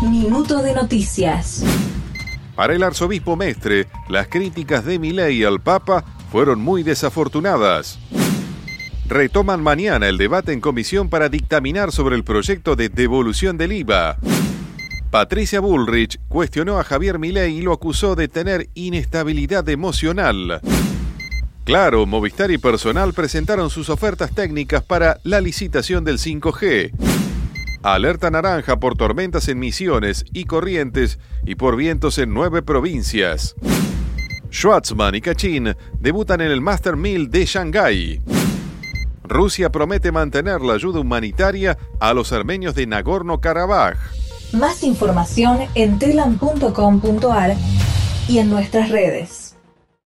Minuto de noticias. Para el arzobispo Mestre, las críticas de Milei al Papa fueron muy desafortunadas. Retoman mañana el debate en comisión para dictaminar sobre el proyecto de devolución del IVA. Patricia Bullrich cuestionó a Javier Milei y lo acusó de tener inestabilidad emocional. Claro, Movistar y Personal presentaron sus ofertas técnicas para la licitación del 5G. Alerta naranja por tormentas en Misiones y Corrientes y por vientos en nueve provincias. Schwarzman y Kachin debutan en el Master Mill de Shanghái. Rusia promete mantener la ayuda humanitaria a los armenios de Nagorno-Karabaj. Más información en telam.com.ar y en nuestras redes.